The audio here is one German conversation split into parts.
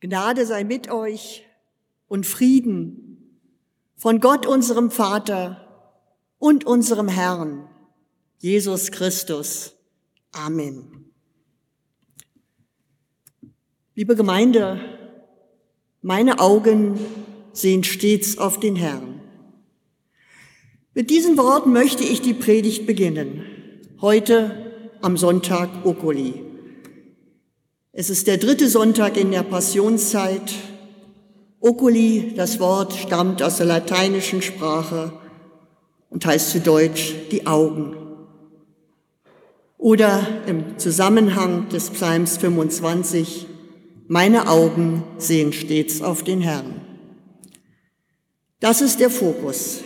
Gnade sei mit euch und Frieden von Gott, unserem Vater und unserem Herrn, Jesus Christus. Amen. Liebe Gemeinde, meine Augen sehen stets auf den Herrn. Mit diesen Worten möchte ich die Predigt beginnen. Heute am Sonntag Okuli. Es ist der dritte Sonntag in der Passionszeit. Oculi, das Wort stammt aus der lateinischen Sprache und heißt zu Deutsch die Augen. Oder im Zusammenhang des Psalms 25, meine Augen sehen stets auf den Herrn. Das ist der Fokus.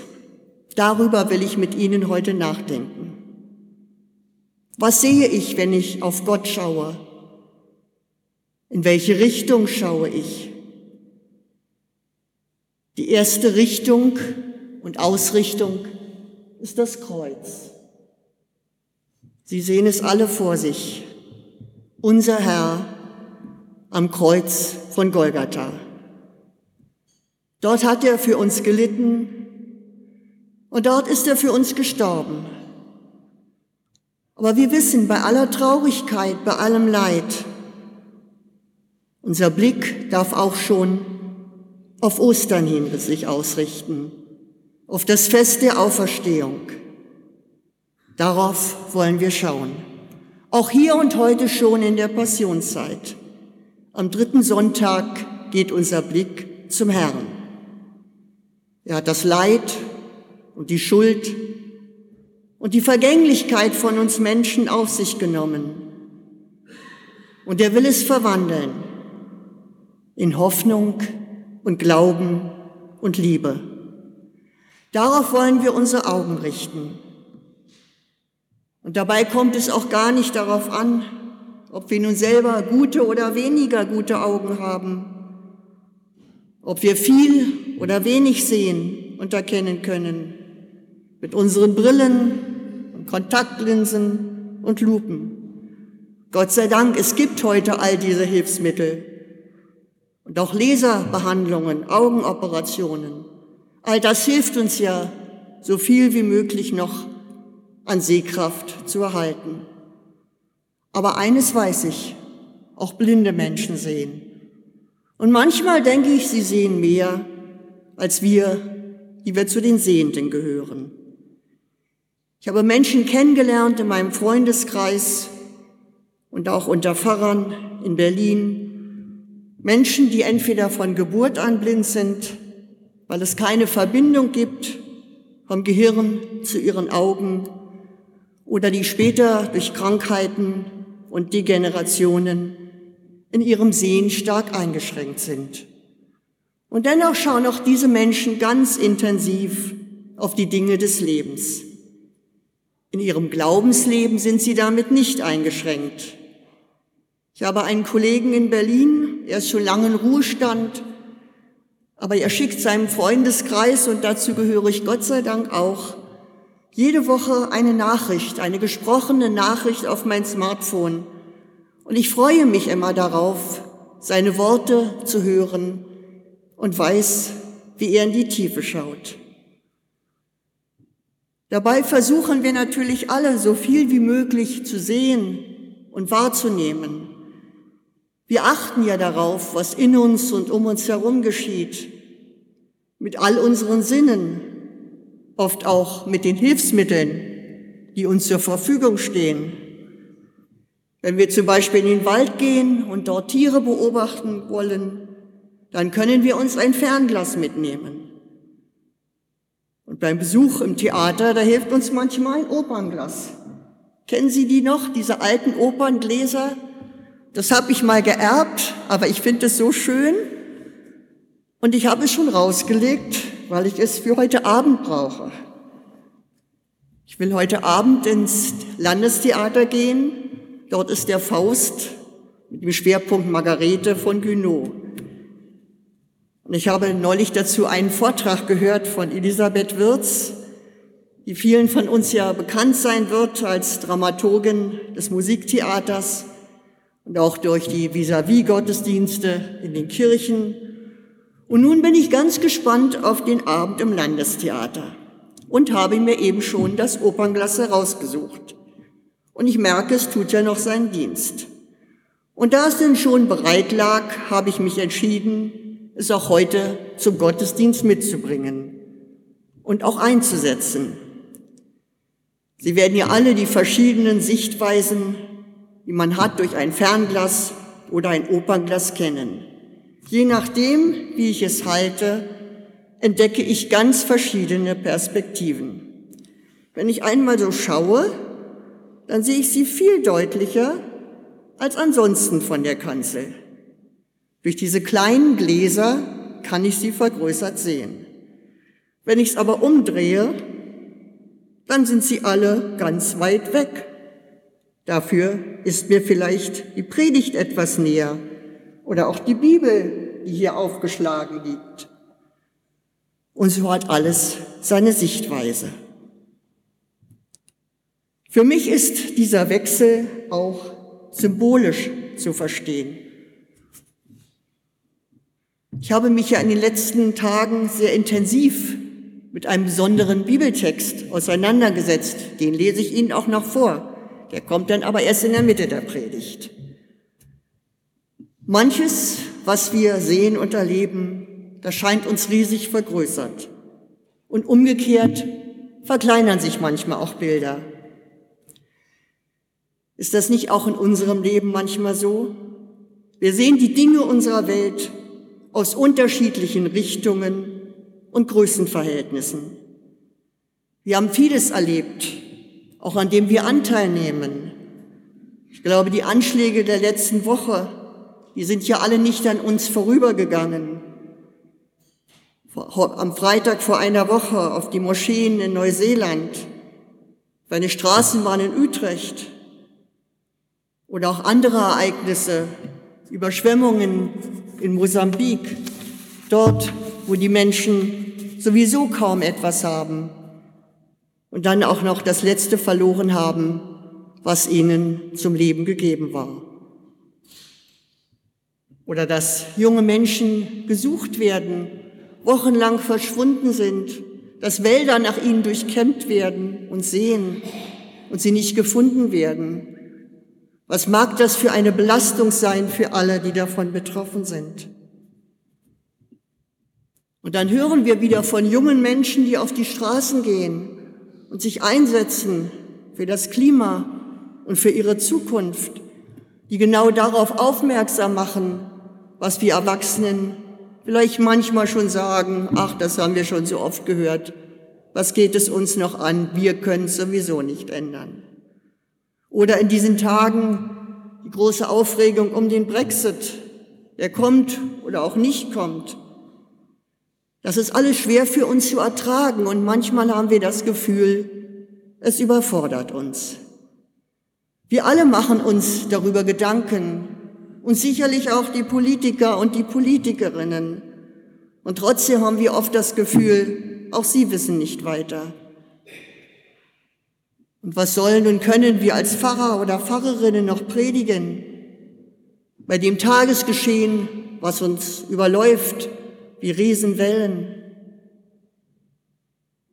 Darüber will ich mit Ihnen heute nachdenken. Was sehe ich, wenn ich auf Gott schaue? In welche Richtung schaue ich? Die erste Richtung und Ausrichtung ist das Kreuz. Sie sehen es alle vor sich. Unser Herr am Kreuz von Golgatha. Dort hat er für uns gelitten und dort ist er für uns gestorben. Aber wir wissen, bei aller Traurigkeit, bei allem Leid, unser Blick darf auch schon auf Ostern hin sich ausrichten, auf das Fest der Auferstehung. Darauf wollen wir schauen. Auch hier und heute schon in der Passionszeit. Am dritten Sonntag geht unser Blick zum Herrn. Er hat das Leid und die Schuld und die Vergänglichkeit von uns Menschen auf sich genommen. Und er will es verwandeln in Hoffnung und Glauben und Liebe. Darauf wollen wir unsere Augen richten. Und dabei kommt es auch gar nicht darauf an, ob wir nun selber gute oder weniger gute Augen haben, ob wir viel oder wenig sehen und erkennen können, mit unseren Brillen und Kontaktlinsen und Lupen. Gott sei Dank, es gibt heute all diese Hilfsmittel. Und auch Laserbehandlungen, Augenoperationen. All das hilft uns ja, so viel wie möglich noch an Sehkraft zu erhalten. Aber eines weiß ich, auch blinde Menschen sehen. Und manchmal denke ich, sie sehen mehr, als wir, die wir zu den Sehenden gehören. Ich habe Menschen kennengelernt in meinem Freundeskreis und auch unter Pfarrern in Berlin, Menschen, die entweder von Geburt an blind sind, weil es keine Verbindung gibt vom Gehirn zu ihren Augen oder die später durch Krankheiten und Degenerationen in ihrem Sehen stark eingeschränkt sind. Und dennoch schauen auch diese Menschen ganz intensiv auf die Dinge des Lebens. In ihrem Glaubensleben sind sie damit nicht eingeschränkt. Ich habe einen Kollegen in Berlin, er ist schon lange in Ruhestand, aber er schickt seinem Freundeskreis, und dazu gehöre ich Gott sei Dank auch, jede Woche eine Nachricht, eine gesprochene Nachricht auf mein Smartphone. Und ich freue mich immer darauf, seine Worte zu hören und weiß, wie er in die Tiefe schaut. Dabei versuchen wir natürlich alle, so viel wie möglich zu sehen und wahrzunehmen. Wir achten ja darauf, was in uns und um uns herum geschieht, mit all unseren Sinnen, oft auch mit den Hilfsmitteln, die uns zur Verfügung stehen. Wenn wir zum Beispiel in den Wald gehen und dort Tiere beobachten wollen, dann können wir uns ein Fernglas mitnehmen. Und beim Besuch im Theater, da hilft uns manchmal ein Opernglas. Kennen Sie die noch, diese alten Operngläser, das habe ich mal geerbt, aber ich finde es so schön. Und ich habe es schon rausgelegt, weil ich es für heute Abend brauche. Ich will heute Abend ins Landestheater gehen. Dort ist der Faust mit dem Schwerpunkt Margarete von Gounod. Und ich habe neulich dazu einen Vortrag gehört von Elisabeth Wirz, die vielen von uns ja bekannt sein wird als Dramaturgin des Musiktheaters. Und auch durch die Vis-à-vis-Gottesdienste in den Kirchen. Und nun bin ich ganz gespannt auf den Abend im Landestheater und habe mir eben schon das Opernglas herausgesucht. Und ich merke, es tut ja noch seinen Dienst. Und da es denn schon bereit lag, habe ich mich entschieden, es auch heute zum Gottesdienst mitzubringen und auch einzusetzen. Sie werden ja alle die verschiedenen Sichtweisen, die man hat durch ein Fernglas oder ein Opernglas kennen. Je nachdem, wie ich es halte, entdecke ich ganz verschiedene Perspektiven. Wenn ich einmal so schaue, dann sehe ich sie viel deutlicher als ansonsten von der Kanzel. Durch diese kleinen Gläser kann ich sie vergrößert sehen. Wenn ich es aber umdrehe, dann sind sie alle ganz weit weg. Dafür ist mir vielleicht die Predigt etwas näher oder auch die Bibel, die hier aufgeschlagen liegt. Und so hat alles seine Sichtweise. Für mich ist dieser Wechsel auch symbolisch zu verstehen. Ich habe mich ja in den letzten Tagen sehr intensiv mit einem besonderen Bibeltext auseinandergesetzt. Den lese ich Ihnen auch noch vor. Der kommt dann aber erst in der Mitte der Predigt. Manches, was wir sehen und erleben, das scheint uns riesig vergrößert. Und umgekehrt verkleinern sich manchmal auch Bilder. Ist das nicht auch in unserem Leben manchmal so? Wir sehen die Dinge unserer Welt aus unterschiedlichen Richtungen und Größenverhältnissen. Wir haben vieles erlebt, auch an dem wir Anteil nehmen. Ich glaube, die Anschläge der letzten Woche, die sind ja alle nicht an uns vorübergegangen. Am Freitag vor einer Woche auf die Moscheen in Neuseeland, bei eine Straßenbahn in Utrecht oder auch andere Ereignisse, Überschwemmungen in Mosambik, dort, wo die Menschen sowieso kaum etwas haben und dann auch noch das Letzte verloren haben, was ihnen zum Leben gegeben war. Oder dass junge Menschen gesucht werden, wochenlang verschwunden sind, dass Wälder nach ihnen durchkämmt werden und sehen und sie nicht gefunden werden. Was mag das für eine Belastung sein für alle, die davon betroffen sind? Und dann hören wir wieder von jungen Menschen, die auf die Straßen gehen und sich einsetzen für das Klima und für ihre Zukunft, die genau darauf aufmerksam machen, was wir Erwachsenen vielleicht manchmal schon sagen, ach, das haben wir schon so oft gehört, was geht es uns noch an, wir können es sowieso nicht ändern. Oder in diesen Tagen die große Aufregung um den Brexit, der kommt oder auch nicht kommt. Das ist alles schwer für uns zu ertragen und manchmal haben wir das Gefühl, es überfordert uns. Wir alle machen uns darüber Gedanken und sicherlich auch die Politiker und die Politikerinnen. Und trotzdem haben wir oft das Gefühl, auch sie wissen nicht weiter. Und was sollen und können wir als Pfarrer oder Pfarrerinnen noch predigen? Bei dem Tagesgeschehen, was uns überläuft, wie Riesenwellen.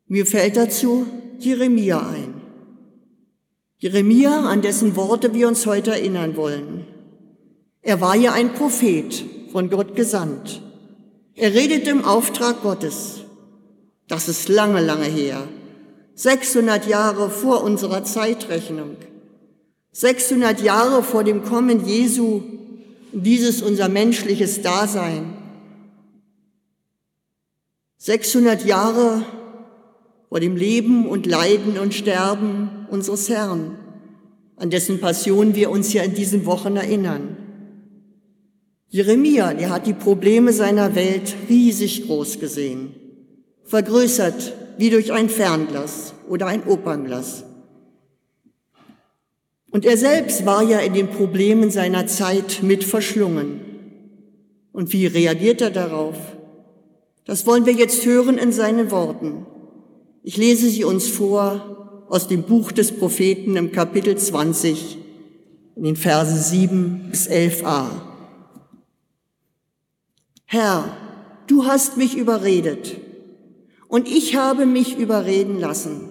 Mir fällt dazu Jeremia ein. Jeremia, an dessen Worte wir uns heute erinnern wollen. Er war ja ein Prophet, von Gott gesandt. Er redet im Auftrag Gottes. Das ist lange, lange her. 600 Jahre vor unserer Zeitrechnung. 600 Jahre vor dem Kommen Jesu, dieses unser menschliches Dasein. 600 Jahre vor dem Leben und Leiden und Sterben unseres Herrn, an dessen Passion wir uns ja in diesen Wochen erinnern. Jeremia, der hat die Probleme seiner Welt riesig groß gesehen, vergrößert wie durch ein Fernglas oder ein Opernglas. Und er selbst war ja in den Problemen seiner Zeit mit verschlungen. Und wie reagiert er darauf? Das wollen wir jetzt hören in seinen Worten. Ich lese sie uns vor aus dem Buch des Propheten im Kapitel 20, in den Versen 7 bis 11a. Herr, du hast mich überredet und ich habe mich überreden lassen.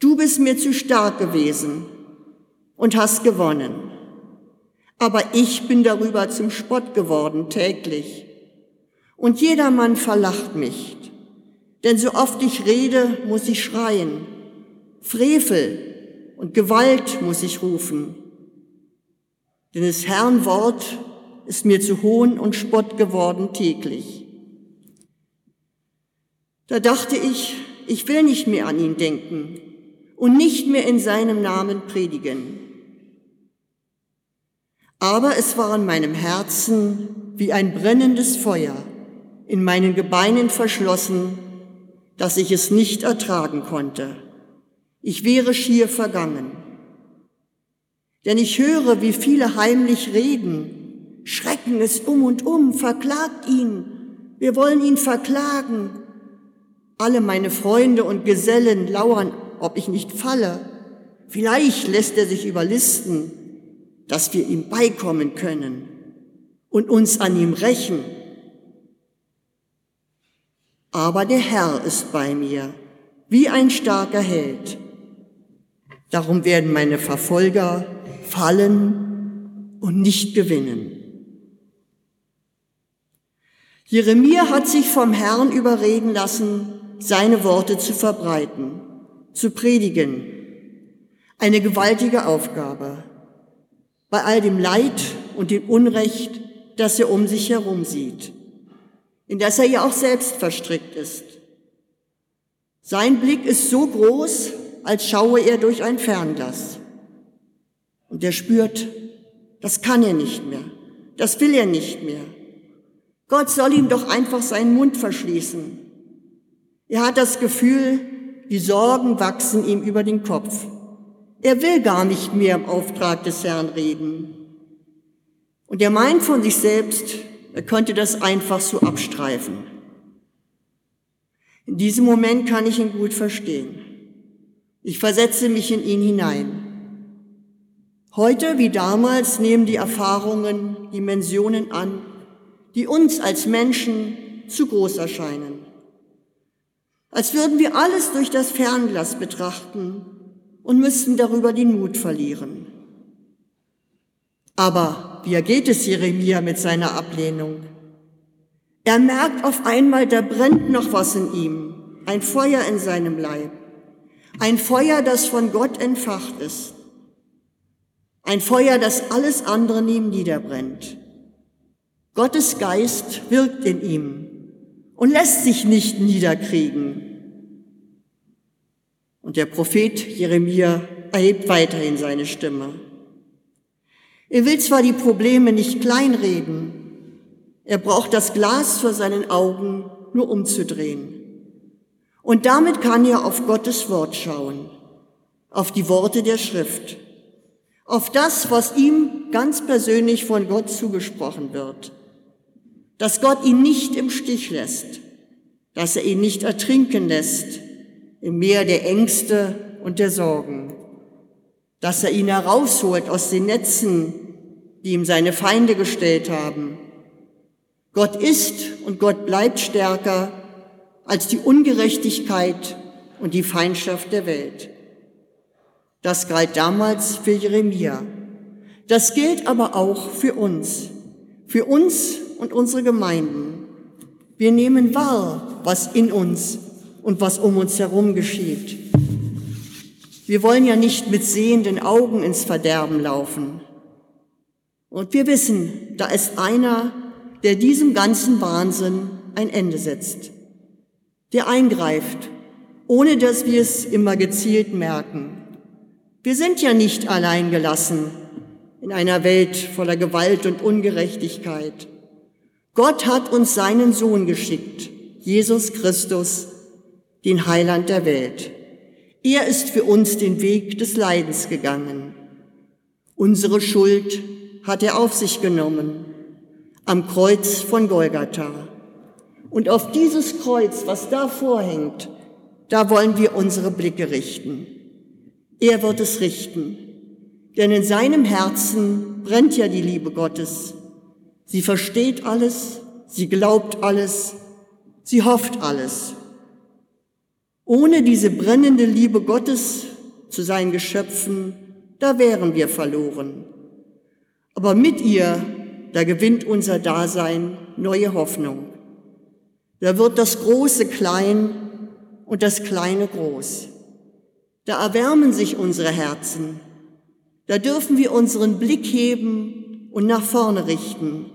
Du bist mir zu stark gewesen und hast gewonnen. Aber ich bin darüber zum Spott geworden täglich. Und jedermann verlacht mich. Denn so oft ich rede, muss ich schreien. Frevel und Gewalt muss ich rufen. Denn des Herrn Wort ist mir zu Hohn und Spott geworden täglich. Da dachte ich, ich will nicht mehr an ihn denken und nicht mehr in seinem Namen predigen. Aber es war in meinem Herzen wie ein brennendes Feuer, in meinen Gebeinen verschlossen, dass ich es nicht ertragen konnte. Ich wäre schier vergangen. Denn ich höre, wie viele heimlich reden, schrecken es um und um, verklagt ihn, wir wollen ihn verklagen. Alle meine Freunde und Gesellen lauern, ob ich nicht falle. Vielleicht lässt er sich überlisten, dass wir ihm beikommen können und uns an ihm rächen. Aber der Herr ist bei mir, wie ein starker Held. Darum werden meine Verfolger fallen und nicht gewinnen. Jeremia hat sich vom Herrn überreden lassen, seine Worte zu verbreiten, zu predigen. Eine gewaltige Aufgabe. Bei all dem Leid und dem Unrecht, das er um sich herum sieht, in das er ja auch selbst verstrickt ist. Sein Blick ist so groß, als schaue er durch ein Fernglas. Und er spürt, das kann er nicht mehr, das will er nicht mehr. Gott soll ihm doch einfach seinen Mund verschließen. Er hat das Gefühl, die Sorgen wachsen ihm über den Kopf. Er will gar nicht mehr im Auftrag des Herrn reden. Und er meint von sich selbst, er könnte das einfach so abstreifen. In diesem Moment kann ich ihn gut verstehen. Ich versetze mich in ihn hinein. Heute wie damals nehmen die Erfahrungen Dimensionen an, die uns als Menschen zu groß erscheinen als würden wir alles durch das Fernglas betrachten und müssten darüber den Mut verlieren. Aber wie ergeht es Jeremia mit seiner Ablehnung? Er merkt auf einmal, da brennt noch was in ihm, ein Feuer in seinem Leib, ein Feuer, das von Gott entfacht ist, ein Feuer, das alles andere neben niederbrennt. Gottes Geist wirkt in ihm und lässt sich nicht niederkriegen. Und der Prophet Jeremia erhebt weiterhin seine Stimme. Er will zwar die Probleme nicht kleinreden, er braucht das Glas vor seinen Augen nur umzudrehen. Und damit kann er auf Gottes Wort schauen, auf die Worte der Schrift, auf das, was ihm ganz persönlich von Gott zugesprochen wird, dass Gott ihn nicht im Stich lässt, dass er ihn nicht ertrinken lässt, im Meer der Ängste und der Sorgen, dass er ihn herausholt aus den Netzen, die ihm seine Feinde gestellt haben. Gott ist und Gott bleibt stärker als die Ungerechtigkeit und die Feindschaft der Welt. Das galt damals für Jeremia. Das gilt aber auch für uns, für uns und unsere Gemeinden. Wir nehmen wahr, was in uns und was um uns herum geschieht. Wir wollen ja nicht mit sehenden Augen ins Verderben laufen. Und wir wissen, da ist einer, der diesem ganzen Wahnsinn ein Ende setzt, der eingreift, ohne dass wir es immer gezielt merken. Wir sind ja nicht allein gelassen in einer Welt voller Gewalt und Ungerechtigkeit. Gott hat uns seinen Sohn geschickt, Jesus Christus, den Heiland der Welt. Er ist für uns den Weg des Leidens gegangen. Unsere Schuld hat er auf sich genommen am Kreuz von Golgatha. Und auf dieses Kreuz, was da vorhängt, da wollen wir unsere Blicke richten. Er wird es richten. Denn in seinem Herzen brennt ja die Liebe Gottes. Sie versteht alles, sie glaubt alles, sie hofft alles. Ohne diese brennende Liebe Gottes zu seinen Geschöpfen, da wären wir verloren. Aber mit ihr, da gewinnt unser Dasein neue Hoffnung. Da wird das Große klein und das Kleine groß. Da erwärmen sich unsere Herzen. Da dürfen wir unseren Blick heben und nach vorne richten,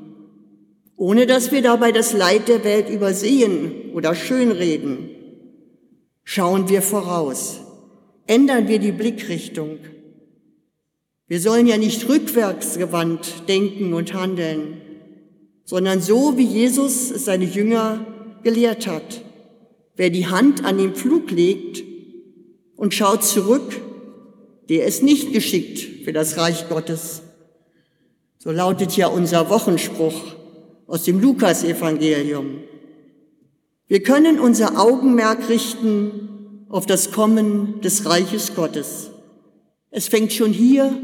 ohne dass wir dabei das Leid der Welt übersehen oder schönreden. Schauen wir voraus, ändern wir die Blickrichtung. Wir sollen ja nicht rückwärtsgewandt denken und handeln, sondern so, wie Jesus es seine Jünger gelehrt hat. Wer die Hand an den Pflug legt und schaut zurück, der ist nicht geschickt für das Reich Gottes. So lautet ja unser Wochenspruch aus dem Lukasevangelium. Wir können unser Augenmerk richten auf das Kommen des Reiches Gottes. Es fängt schon hier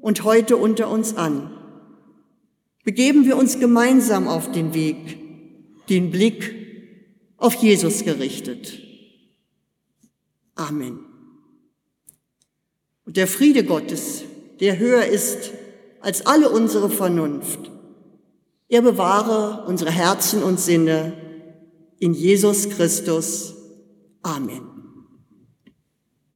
und heute unter uns an. Begeben wir uns gemeinsam auf den Weg, den Blick auf Jesus gerichtet. Amen. Und der Friede Gottes, der höher ist als alle unsere Vernunft, er bewahre unsere Herzen und Sinne in Jesus Christus. Amen.